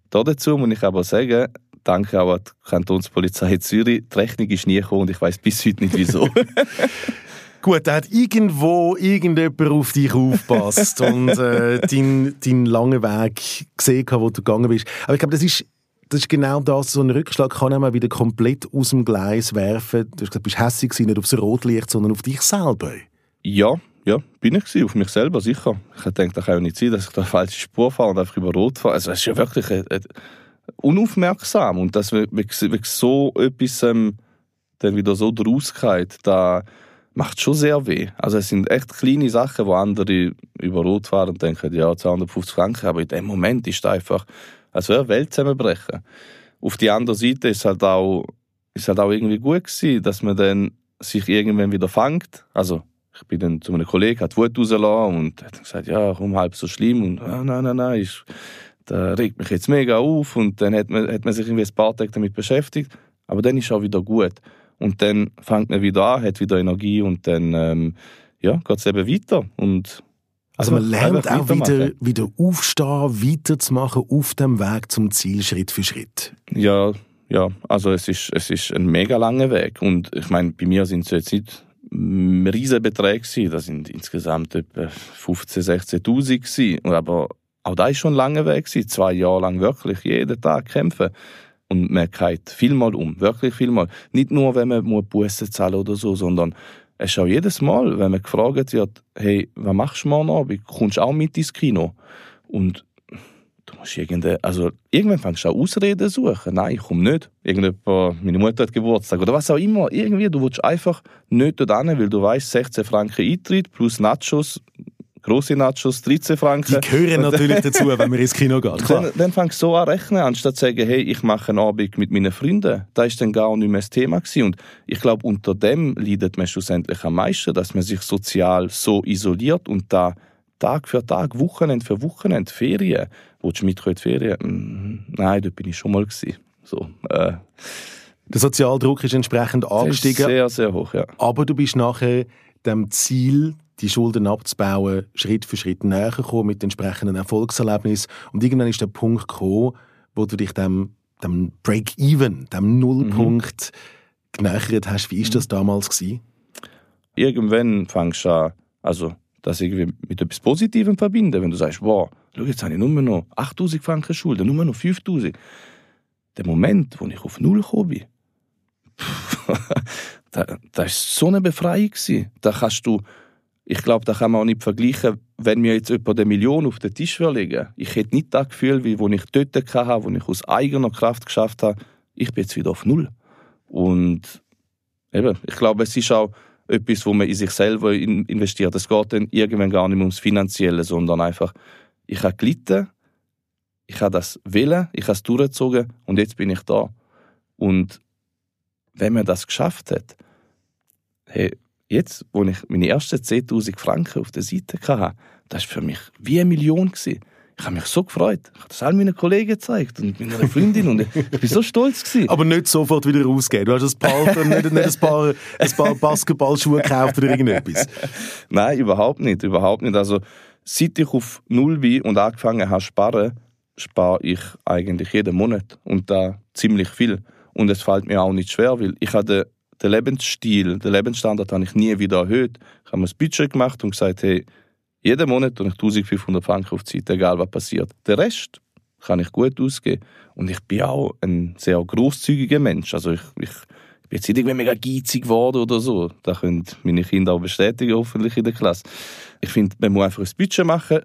Da dazu muss ich aber sagen, danke auch an die Kantonspolizei Zürich, die Rechnung ist nie gekommen und ich weiß bis heute nicht wieso. Gut, da hat irgendwo irgendjemand auf dich aufgepasst und äh, deinen dein langen Weg gesehen, wo du gegangen bist. Aber ich glaube, das ist, das ist genau das, so ein Rückschlag kann einmal wieder komplett aus dem Gleis werfen. Du hast gesagt, du bist hässlich nicht aufs Rotlicht, sondern auf dich selber. Ja, ja, bin ich gewesen, auf mich selber, sicher. Ich denke, das kann ja nicht sein, dass ich da falsche Spur fahre und einfach über Rot fahre. Also, es ist ja wirklich äh, äh, unaufmerksam. Und dass wirklich so etwas ähm, dann wieder so draus geht, da macht schon sehr weh. Also es sind echt kleine Sachen, wo andere über Rot fahren und denken, ja, 250 Franken, aber in dem Moment ist es einfach, als wäre Welt zusammenbrechen. Auf die andere Seite ist halt auch, ist halt auch irgendwie gut gewesen, dass man dann sich irgendwann wieder fängt. Also ich bin dann zu einem Kollegen, hat Wut rausgelassen und hat gesagt, ja, komm, halb so schlimm. Und ah, nein, nein, nein, ist, da regt mich jetzt mega auf. Und dann hat man, hat man sich irgendwie ein paar Tage damit beschäftigt. Aber dann ist es auch wieder gut. Und dann fängt man wieder an, hat wieder Energie und dann ähm, ja, geht es eben weiter. Und also man lernt auch wieder, wieder aufstehen, weiterzumachen auf dem Weg zum Ziel Schritt für Schritt. Ja, ja, also es ist, es ist ein mega langer Weg. Und ich meine, bei mir sind es jetzt nicht riesen Beträge Das sind insgesamt etwa 15.000, 16.000 Aber auch da ist schon ein langer Weg gewesen. Zwei Jahre lang wirklich jeden Tag kämpfen. Und man geht vielmal um. Wirklich vielmal. Nicht nur, wenn man Bussen zahlen oder so, sondern es ist auch jedes Mal, wenn man gefragt wird, hey, was machst du morgen Abend? Kommst du auch mit ins Kino? Und musst irgende, also irgendwann fängst du an Ausreden suchen. Nein, ich komme nicht. Irgendjemand, meine Mutter hat Geburtstag oder was auch immer. Irgendwie, du willst einfach nicht dort hin, weil du weißt, 16 Franken Eintritt plus Nachos grosse Nachos 13 Franken. Die gehören natürlich dazu, wenn man ins Kino. Klar. Dann, dann fangst du so an rechnen, anstatt zu sagen, hey, ich mache einen Abend mit meinen Freunden. Das ist dann gar nicht mehr das Thema gewesen. Und ich glaube, unter dem leidet man schlussendlich am meisten, dass man sich sozial so isoliert und da Tag für Tag, Wochenende für Wochenende, Ferien. Willst du mit in die Ferien? Mm, Nein, dort bin ich schon mal gewesen. So, äh, Der Sozialdruck ist entsprechend das ist angestiegen, sehr, sehr hoch, ja. aber du bist nachher dem Ziel, die Schulden abzubauen, Schritt für Schritt näher gekommen mit entsprechenden Erfolgserlebnis und irgendwann ist der Punkt gekommen, wo du dich dem, dem Break-Even, dem Nullpunkt genähert hast. Wie ist das damals gewesen? irgendwann fängst du an, also das irgendwie mit etwas Positivem verbinden. Wenn du sagst, wow, schau, jetzt habe ich nur noch 8000 Franken Schulden, nur noch 5000. Der Moment, wo ich auf Null gekommen bin, da, das war so eine Befreiung. gewesen. Da kannst du, ich glaube, da kann man auch nicht vergleichen, wenn mir jetzt jemand eine Million auf den Tisch legen. Ich hätte nicht das Gefühl, wie wo ich dort hatte, wo ich aus eigener Kraft geschafft habe, ich bin jetzt wieder auf Null. Und eben, ich glaube, es ist auch etwas, wo man in sich selber in- investiert. Es geht dann irgendwann gar nicht mehr ums Finanzielle, sondern einfach, ich habe gelitten, ich habe das wählen, ich habe es durchgezogen und jetzt bin ich da. Und wenn man das geschafft hat, hey, jetzt, wo ich meine ersten 10.000 Franken auf der Seite hatte, das war für mich wie eine Million. Gewesen. Ich habe mich so gefreut. Ich habe das all meinen Kollegen gezeigt und meiner Freundin und ich bin so stolz. Gewesen. Aber nicht sofort wieder rausgehen. Du hast ein paar, nicht, nicht ein paar, ein paar Basketballschuhe gekauft oder irgendetwas. Nein, überhaupt nicht, überhaupt nicht. Also seit ich auf Null bin und angefangen habe zu sparen, spare ich eigentlich jeden Monat und da ziemlich viel. Und es fällt mir auch nicht schwer, weil ich habe den, den Lebensstil, den Lebensstandard habe ich nie wieder erhöht. Ich habe mir ein Budget gemacht und gesagt, hey, jeden Monat tue ich 1500 Franken auf die Seite, egal was passiert. Den Rest kann ich gut ausgeben. Und ich bin auch ein sehr großzügiger Mensch. Also ich, ich, bin jetzt nicht irgendwie mega geizig geworden oder so. Das können meine Kinder auch bestätigen, hoffentlich in der Klasse. Ich finde, man muss einfach ein Budget machen.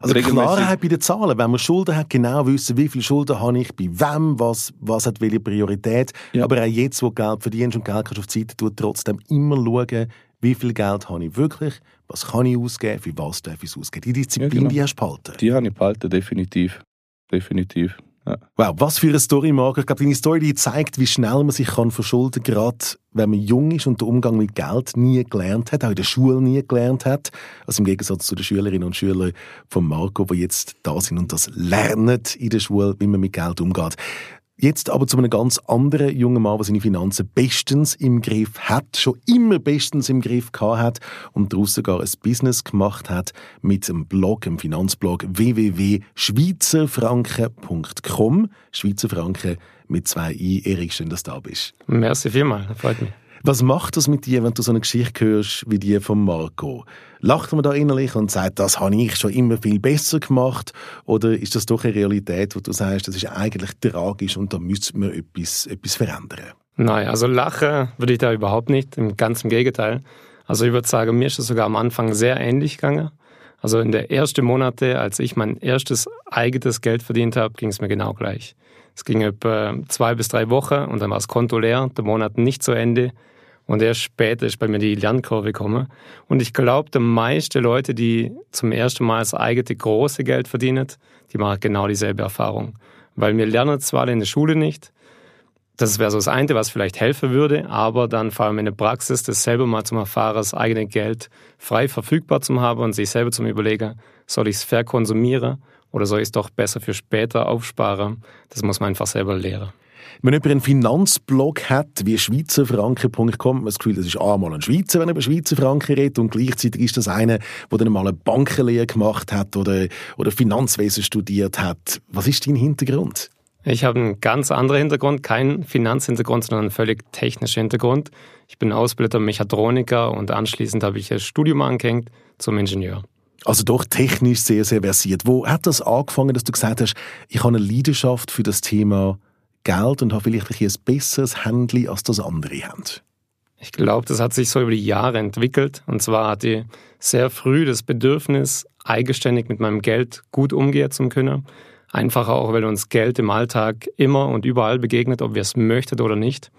Also Klarheit bei den Zahlen. Wenn man Schulden hat, genau wissen, wie viele Schulden habe ich, bei wem, was, was hat welche Priorität. Ja. Aber auch jetzt, wo Geld verdienst und Geld kannst auf die Seite tun, trotzdem immer schauen, wie viel Geld habe ich wirklich, was kann ich ausgeben, für was darf ich es ausgeben. Die Disziplin, Ja, genau. die hast du behalten. Die habe ich behalten, definitiv. Definitiv. Ja. Wow, was für eine Story, Marco. Ich glaube, deine Story die zeigt, wie schnell man sich kann verschulden kann, gerade wenn man jung ist und den Umgang mit Geld nie gelernt hat, auch in der Schule nie gelernt hat. Also im Gegensatz zu den Schülerinnen und Schülern von Marco, die jetzt da sind und das lernen in der Schule, wie man mit Geld umgeht. Jetzt aber zu einem ganz anderen jungen Mann, der seine Finanzen bestens im Griff hat, schon immer bestens im Griff gehabt hat und daraus sogar ein Business gemacht hat mit einem Blog, einem Finanzblog www.schweizerfranken.com. Schweizer Franken mit zwei I. Erik, schön, dass du da bist. Merci vielmal, freut mich. Was macht das mit dir, wenn du so eine Geschichte hörst wie die von Marco? Lacht man da innerlich und sagt, das habe ich schon immer viel besser gemacht? Oder ist das doch eine Realität, wo du sagst, das ist eigentlich tragisch und da müsste man etwas, etwas verändern? Nein, also lachen würde ich da überhaupt nicht, im ganz im Gegenteil. Also ich würde sagen, mir ist es sogar am Anfang sehr ähnlich gegangen. Also in der ersten Monate, als ich mein erstes eigenes Geld verdient habe, ging es mir genau gleich. Es ging etwa zwei bis drei Wochen und dann war das Konto leer, der Monat nicht zu Ende. Und erst später ist bei mir die Lernkurve gekommen. Und ich glaube, die meisten Leute, die zum ersten Mal das eigene große Geld verdienen, die machen genau dieselbe Erfahrung. Weil wir lernen zwar in der Schule nicht, das wäre so das eine, was vielleicht helfen würde, aber dann vor allem in der Praxis, das selber mal zum Erfahren, das eigene Geld frei verfügbar zu haben und sich selber zum Überlegen, soll ich es verkonsumieren oder soll ich es doch besser für später aufsparen? Das muss man einfach selber lernen. Wenn jemand einen Finanzblog hat, wie schweizerfranken.com, hat man das Gefühl, das ist einmal ein Schweizer, wenn er über Schweizer Franken redet, und gleichzeitig ist das einer, der dann mal eine Bankenlehre gemacht hat oder, oder Finanzwesen studiert hat. Was ist dein Hintergrund? Ich habe einen ganz anderen Hintergrund, keinen Finanzhintergrund, sondern einen völlig technischen Hintergrund. Ich bin ausgebildeter Mechatroniker und anschließend habe ich ein Studium angehängt zum Ingenieur. Also doch technisch sehr, sehr versiert. Wo hat das angefangen, dass du gesagt hast, ich habe eine Leidenschaft für das Thema Geld und habe vielleicht ein ein besseres Handy, als das andere haben? Ich glaube, das hat sich so über die Jahre entwickelt. Und zwar hatte ich sehr früh das Bedürfnis, eigenständig mit meinem Geld gut umgehen zu können. Einfach auch, weil uns Geld im Alltag immer und überall begegnet, ob wir es möchten oder nicht.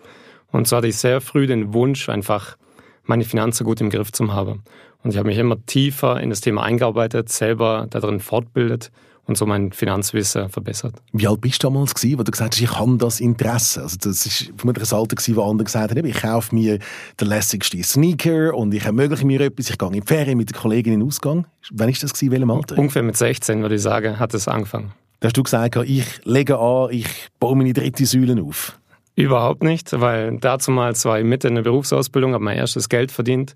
Und so hatte ich sehr früh den Wunsch, einfach meine Finanzen gut im Griff zu haben. Und ich habe mich immer tiefer in das Thema eingearbeitet, selber darin fortbildet und so mein Finanzwissen verbessert. Wie alt bist du damals gewesen, wo du gesagt hast, ich habe das Interesse? Also das ist vermutlich ein Alter gewesen, wo andere gesagt haben, ich kaufe mir den lässigsten Sneaker und ich ermögliche mir etwas, ich gehe in die Ferien mit den Kollegen in den Ausgang. Wann ist das gewesen, welchem Alter? Ungefähr mit 16, würde ich sagen, hat es angefangen. Da hast du gesagt, ich lege an, ich baue meine dritte Säule auf. Überhaupt nicht, weil dazu mal zwei Mitte in der Berufsausbildung, habe mein erstes Geld verdient,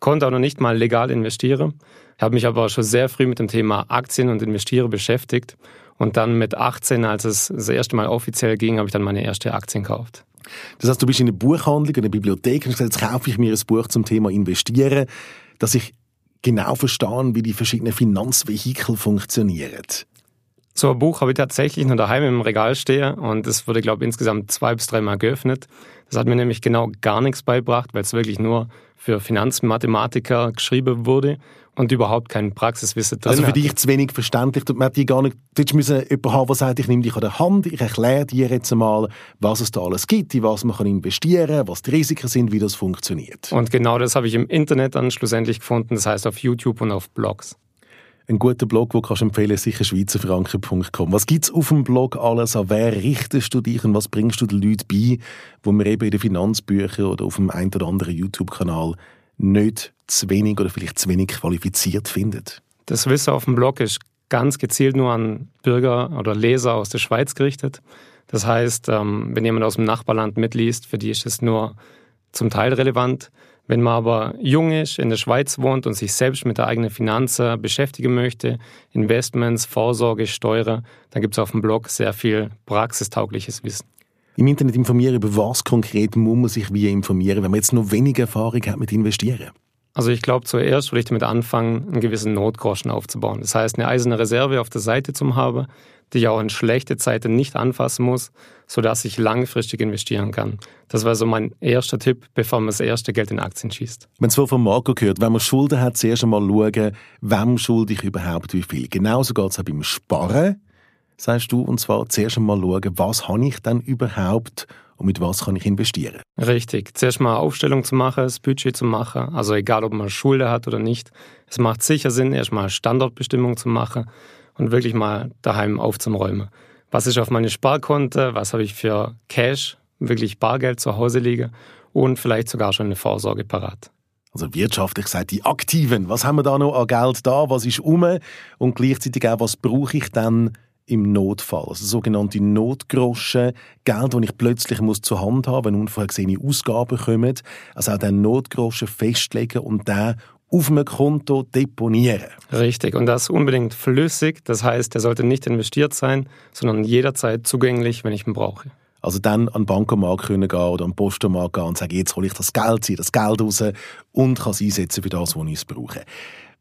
konnte auch noch nicht mal legal investieren. Ich habe mich aber schon sehr früh mit dem Thema Aktien und Investieren beschäftigt. Und dann mit 18, als es das erste Mal offiziell ging, habe ich dann meine erste Aktien gekauft. Das heißt, du bist in einer Buchhandlung, in einer Bibliothek und hast gesagt, jetzt kaufe ich mir ein Buch zum Thema Investieren, dass ich genau verstehe, wie die verschiedenen Finanzvehikel funktionieren. So ein Buch habe ich tatsächlich noch daheim im Regal stehen und es wurde, glaube ich, insgesamt zwei bis dreimal geöffnet. Das hat mir nämlich genau gar nichts beigebracht, weil es wirklich nur für Finanzmathematiker geschrieben wurde und überhaupt kein Praxiswissen drin Also für hat. dich zu wenig verständlich. Man hat die gar nicht, du müssen jemanden haben, der sagt, ich nehme dich an der Hand, ich erkläre dir jetzt einmal, was es da alles gibt, in was man kann investieren kann, was die Risiken sind, wie das funktioniert. Und genau das habe ich im Internet dann schlussendlich gefunden, das heißt auf YouTube und auf Blogs. Ein guter Blog, den kannst du empfehlen, ist sicher schweizerfranken.com. Was gibt es auf dem Blog alles? An wer richtest du dich und was bringst du den Leuten bei, wo man eben in den Finanzbüchern oder auf dem einen oder anderen YouTube-Kanal nicht zu wenig oder vielleicht zu wenig qualifiziert findet? Das Wissen auf dem Blog ist ganz gezielt nur an Bürger oder Leser aus der Schweiz gerichtet. Das heißt, ähm, wenn jemand aus dem Nachbarland mitliest, für die ist es nur zum Teil relevant. Wenn man aber jung ist, in der Schweiz wohnt und sich selbst mit der eigenen Finanzen beschäftigen möchte, Investments, Vorsorge, Steuern, dann gibt es auf dem Blog sehr viel praxistaugliches Wissen. Im Internet informieren, über was konkret muss man sich wie informieren, wenn man jetzt noch wenig Erfahrung hat mit Investieren? Also ich glaube, zuerst würde ich damit anfangen, einen gewissen Notgroschen aufzubauen. Das heißt, eine eiserne Reserve auf der Seite zu haben, die ich auch in schlechte Zeiten nicht anfassen muss, sodass ich langfristig investieren kann. Das war so mein erster Tipp, bevor man das erste Geld in Aktien schießt. Wenn es von Marco gehört, wenn man Schulden hat, zuerst einmal schauen, wem schulde ich überhaupt wie viel. Genauso geht es auch beim Sparen, sagst du, und zwar zuerst einmal schauen, was habe ich denn überhaupt und mit was kann ich investieren. Richtig. Zuerst mal eine Aufstellung zu machen, das Budget zu machen. Also egal, ob man Schulden hat oder nicht. Es macht sicher Sinn, erstmal Standortbestimmung zu machen und wirklich mal daheim aufzuräumen. Was ist auf meine Sparkonto? Was habe ich für Cash, wirklich Bargeld zu Hause liegen? Und vielleicht sogar schon eine Vorsorge parat. Also wirtschaftlich gesagt, die Aktiven. Was haben wir da noch an Geld da? Was ist um? Und gleichzeitig auch, was brauche ich dann im Notfall? Also sogenannte Notgroschen. Geld, das ich plötzlich muss zur Hand haben, wenn unvorhergesehene Ausgaben kommen. Also auch den Notgroschen festlegen und den auf einem Konto deponieren. Richtig. Und das unbedingt flüssig. Das heißt, der sollte nicht investiert sein, sondern jederzeit zugänglich, wenn ich ihn brauche. Also dann an den Bankomat können gehen oder an den Postomat gehen und sagen, jetzt hole ich das Geld, ziehe das Geld raus und kann es einsetzen für das, was ich brauche.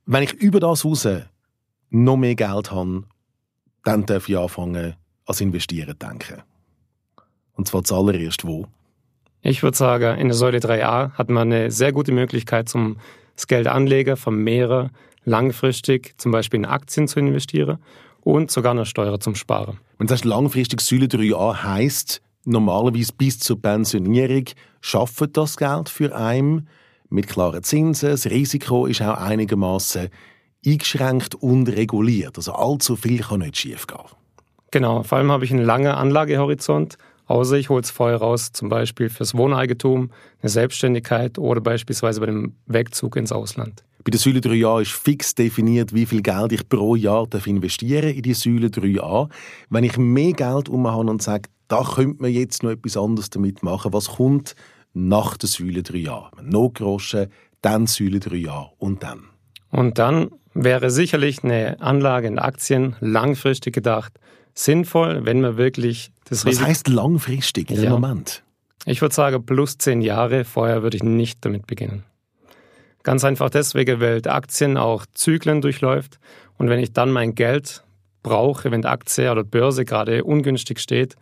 Wenn ich über das raus noch mehr Geld habe, dann darf ich anfangen, als Investieren zu denken. Und zwar zuallererst wo? Ich würde sagen, in der Säule 3a hat man eine sehr gute Möglichkeit, zum das Geld anlegen, vermehren, langfristig zum Beispiel in Aktien zu investieren und sogar eine Steuer zum Sparen. Wenn du sagst, langfristig Säule 3a heisst, normalerweise bis zur Pensionierung schafft das Geld für einen mit klaren Zinsen. Das Risiko ist auch einigermaßen eingeschränkt und reguliert. Also allzu viel kann nicht schiefgehen. Genau, vor allem habe ich einen langen Anlagehorizont, außer ich hole es vorher raus, zum Beispiel fürs Wohneigentum, eine Selbstständigkeit oder beispielsweise bei dem Wegzug ins Ausland. Bei der Säule 3a ist fix definiert, wie viel Geld ich pro Jahr darf investieren in die Säule 3a. Wenn ich mehr Geld um habe und sage, da könnte man jetzt noch etwas anderes damit machen, was kommt nach der Säule 3a? Notgroschen, dann Säule 3a und dann. Und dann wäre sicherlich eine Anlage in Aktien langfristig gedacht sinnvoll, wenn man wirklich das Was Risiko... heißt langfristig in dem Ja. Moment? Ich würde sagen, plus zehn Jahre. Vorher würde ich nicht damit beginnen. Ganz einfach deswegen, weil die Aktien auch Zyklen durchläuft. Und wenn ich dann mein Geld brauche, wenn die Aktie oder die Börse gerade ungünstig steht,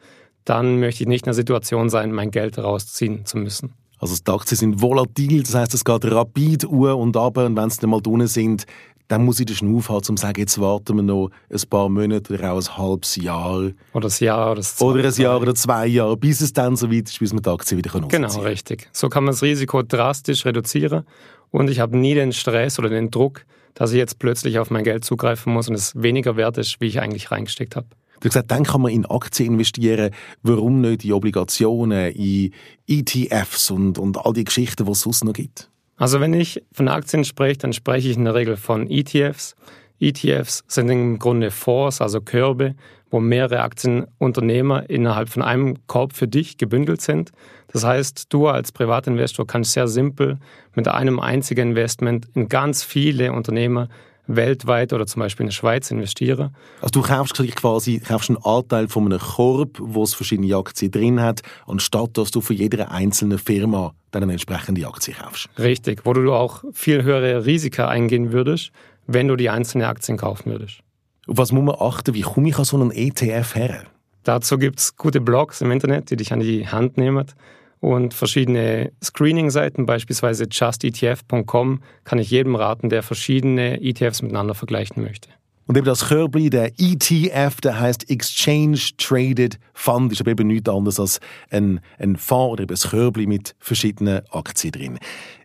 dann möchte ich nicht in der Situation sein, mein Geld rausziehen zu müssen. Also die Aktien sind volatil, das heißt, es geht rapid uhr und ab und wenn sie dann mal drinnen sind, dann muss ich den Schnuff haben, um zu sagen, jetzt warten wir noch ein paar Monate oder auch ein halbes Jahr. Oder ein Jahr oder zwei, Oder ein Jahr oder zwei Jahre, bis es dann so weit ist, bis man die Aktie wieder nutzen kann. Genau, richtig. So kann man das Risiko drastisch reduzieren und ich habe nie den Stress oder den Druck, dass ich jetzt plötzlich auf mein Geld zugreifen muss und es weniger wert ist, wie ich eigentlich reingesteckt habe. Du hast gesagt, dann kann man in Aktien investieren. Warum nicht in Obligationen, in ETFs und, und all die Geschichten, die es sonst noch gibt? Also wenn ich von Aktien spreche, dann spreche ich in der Regel von ETFs. ETFs sind im Grunde Fonds, also Körbe, wo mehrere Aktienunternehmer innerhalb von einem Korb für dich gebündelt sind. Das heißt, du als Privatinvestor kannst sehr simpel mit einem einzigen Investment in ganz viele Unternehmer weltweit oder zum Beispiel in der Schweiz investieren. Also du kaufst quasi kaufst einen Anteil von einem Korb, wo es verschiedene Aktien drin hat, anstatt dass du von jeder einzelnen Firma dann eine entsprechende Aktie kaufst. Richtig, wo du auch viel höhere Risiken eingehen würdest, wenn du die einzelnen Aktien kaufen würdest. Auf was muss man achten? Wie komme ich an so einen ETF her? Dazu gibt es gute Blogs im Internet, die dich an die Hand nehmen und verschiedene Screening-Seiten, beispielsweise justetf.com, kann ich jedem raten, der verschiedene ETFs miteinander vergleichen möchte. Und eben das Körbli, der ETF, der heißt Exchange Traded Fund, ist aber eben nichts anderes als ein, ein Fonds oder eben ein Körbli mit verschiedenen Aktien drin.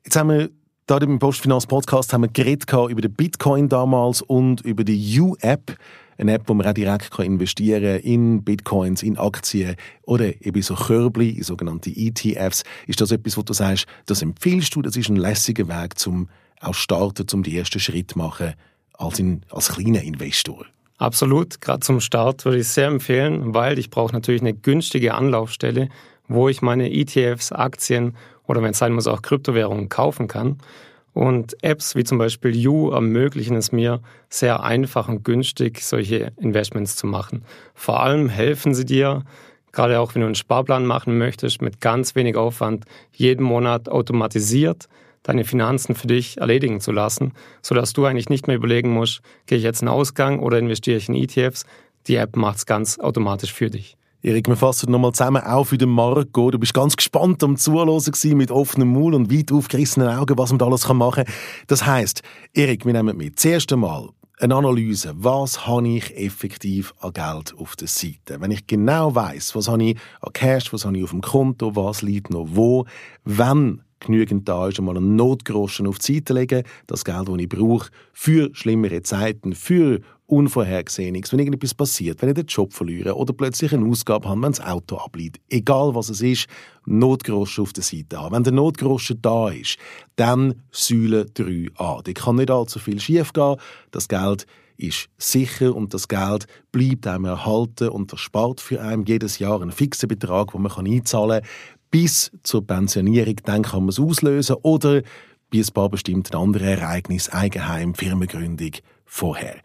Jetzt haben wir da im Postfinanz Podcast haben wir geredet über den Bitcoin damals und über die U-App eine App, wo man auch direkt investieren kann in Bitcoins, in Aktien oder eben so Körbli, in sogenannte ETFs. Ist das etwas, wo du sagst, das empfiehlst du, das ist ein lässiger Weg zum auch starten, zum die ersten Schritt machen als, in, als kleiner Investor? Absolut, gerade zum Start würde ich es sehr empfehlen, weil ich brauche natürlich eine günstige Anlaufstelle, wo ich meine ETFs, Aktien oder wenn es sein muss auch Kryptowährungen kaufen kann. Und Apps wie zum Beispiel You ermöglichen es mir, sehr einfach und günstig solche Investments zu machen. Vor allem helfen sie dir, gerade auch wenn du einen Sparplan machen möchtest, mit ganz wenig Aufwand jeden Monat automatisiert deine Finanzen für dich erledigen zu lassen, sodass du eigentlich nicht mehr überlegen musst, gehe ich jetzt in Ausgang oder investiere ich in ETFs. Die App macht es ganz automatisch für dich. Erik, wir fassen nochmal zusammen auf für den Marco. Du bist ganz gespannt am Zuhören mit offenem Maul und weit aufgerissenen Augen, was man da alles machen kann. Das heisst, Erik, wir nehmen mit. Zuerst einmal eine Analyse. Was habe ich effektiv an Geld auf der Seite? Wenn ich genau weiß, was habe ich an Cash, was habe ich auf dem Konto, was liegt noch wo, wenn genügend da ist, einmal einen Notgroschen auf die Seite legen, das Geld, das ich brauche, für schlimmere Zeiten, für Unvorhergesehenes, wenn irgendetwas passiert, wenn ich den Job verliere oder plötzlich eine Ausgabe habe, wenn das Auto abliegt. Egal was es ist, Notgroschen auf der Seite haben. Wenn der Notgroschen da ist, dann Säule 3a. Da kann nicht allzu viel schiefgehen. Das Geld ist sicher und das Geld bleibt einem erhalten und erspart für einen jedes Jahr einen fixen Betrag, den man einzahlen kann. Bis zur Pensionierung, dann kann man es auslösen oder ein paar bestimmten anderen Ereignissen, Eigenheim, Firmengründung vorher.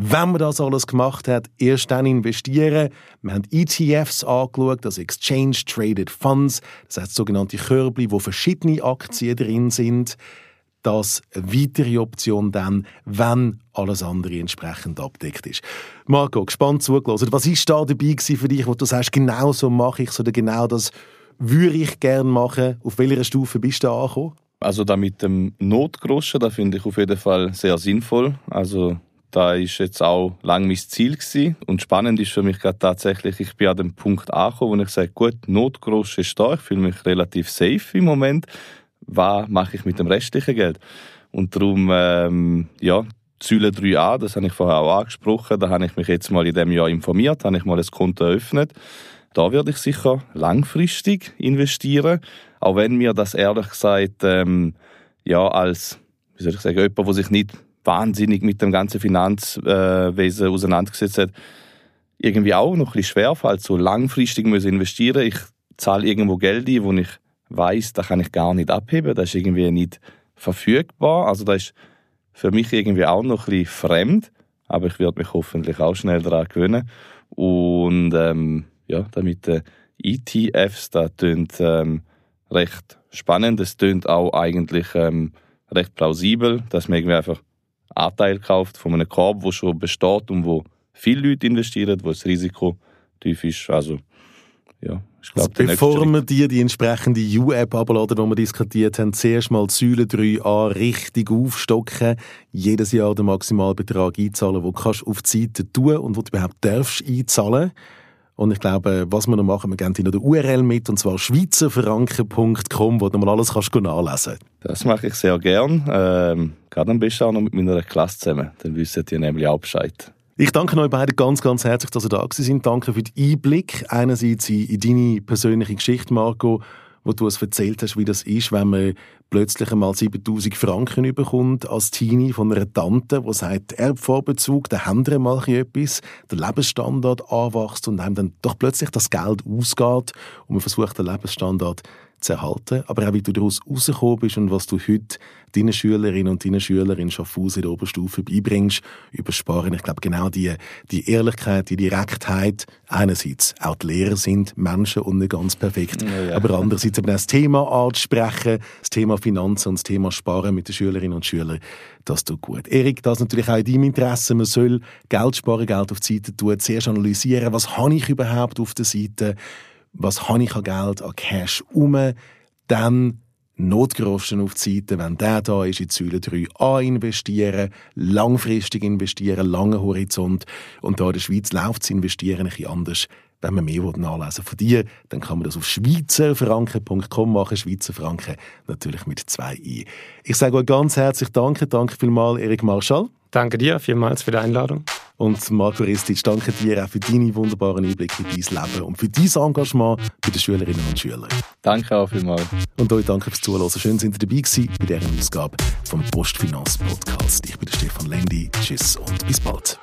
Wenn man das alles gemacht hat, erst dann investieren. Wir haben ETFs angeschaut, also Exchange Traded Funds, das heißt sogenannte Körbli, wo verschiedene Aktien drin sind. Das eine weitere Option dann, wenn alles andere entsprechend abdeckt ist. Marco, gespannt zugelassen. Was ist da dabei für dich, wo du sagst, genau so mache ich es oder genau das würde ich gerne machen? Auf welcher Stufe bist du da angekommen? Also da mit dem Notgroschen, da finde ich auf jeden Fall sehr sinnvoll. Also da ist jetzt auch lang mein Ziel gewesen. Und spannend ist für mich gerade tatsächlich, ich bin an dem Punkt angekommen, wo ich sage, gut, Notgroschen ist da, ich fühle mich relativ safe im Moment. Was mache ich mit dem restlichen Geld? Und darum, ähm, ja, Säule 3a, das habe ich vorher auch angesprochen, da habe ich mich jetzt mal in dem Jahr informiert, habe ich mal ein Konto eröffnet. Da werde ich sicher langfristig investieren, auch wenn mir das ehrlich gesagt ähm, ja als wie soll ich sagen, jemand, der sich nicht wahnsinnig mit dem ganzen Finanzwesen auseinandergesetzt hat, irgendwie auch noch ein bisschen schwerfällt, so langfristig muss investieren. Ich zahle irgendwo Geld ein, wo ich weiß, da kann ich gar nicht abheben, das ist irgendwie nicht verfügbar. Also das ist für mich irgendwie auch noch ein bisschen fremd, aber ich werde mich hoffentlich auch schnell daran gewöhnen. Und ähm, ja, damit äh, ETFs, das klingt ähm, recht spannend. Es klingt auch eigentlich ähm, recht plausibel, dass man irgendwie einfach Anteil kauft von einem Korb, wo schon besteht und wo viele Leute investieren, wo das Risiko tief ist. Also ja, glaub, also bevor wir dir die entsprechende U-App abladen, die wir diskutiert haben, zuerst mal die Säule 3a richtig aufstocken, jedes Jahr den Maximalbetrag einzahlen, den du auf die Seite tun und wo du überhaupt darfst einzahlen. Und ich glaube, was wir noch machen, wir geben dir noch den URL mit, und zwar schweizerfranken.com, wo du mal alles kannst nachlesen kannst. Das mache ich sehr gern. Ähm, gerade am besten auch noch mit meiner Klasse zusammen. Dann wissen die nämlich auch Bescheid. Ich danke euch beiden ganz, ganz herzlich, dass ihr da sind. Danke für den Einblick. Einerseits in deine persönliche Geschichte, Marco, wo du uns erzählt hast, wie das ist, wenn man plötzlich einmal 7000 Franken bekommt als Teenie von einer Tante, die sagt, Erbvorbezug, da haben wir mal etwas, der Lebensstandard anwächst und einem dann doch plötzlich das Geld ausgeht und man versucht, den Lebensstandard zu erhalten, aber auch wie du daraus rausgekommen bist und was du heute deinen Schülerinnen und deinen Schülern in Schaffhausen in der Oberstufe beibringst über Sparen. Ich glaube, genau die, die Ehrlichkeit, die Direktheit, einerseits auch die Lehrer sind Menschen und nicht ganz perfekt, ja, ja. aber andererseits eben auch das Thema anzusprechen, das Thema Finanzen und das Thema Sparen mit den Schülerinnen und Schülern, das tut gut. Erik, das ist natürlich auch in deinem Interesse. Man soll Geld sparen, Geld auf die Seite tun, zuerst analysieren, was habe ich überhaupt auf der Seite, was habe ich an Geld, an Cash um, dann Notgroschen auf die Seite, wenn der da ist, in Säule 3a investieren, langfristig investieren, langen Horizont. Und da in der Schweiz läuft das Investieren ein bisschen anders. Wenn man mehr nachlesen von dir, dann kann man das auf schweizerfranken.com machen. Schweizer Franken natürlich mit zwei i. Ich sage euch ganz herzlich Danke. Danke vielmals, Erik Marschall. Danke dir vielmals für die Einladung. Und Marco Ristic, danke dir auch für deine wunderbaren Einblicke in dein Leben und für dein Engagement bei den Schülerinnen und Schülern. Danke auch vielmals. Und euch danke fürs Zuhören. Schön, sind ihr dabei gewesen bei dieser Ausgabe vom Postfinanz Podcast. Ich bin der Stefan Lendi. Tschüss und bis bald.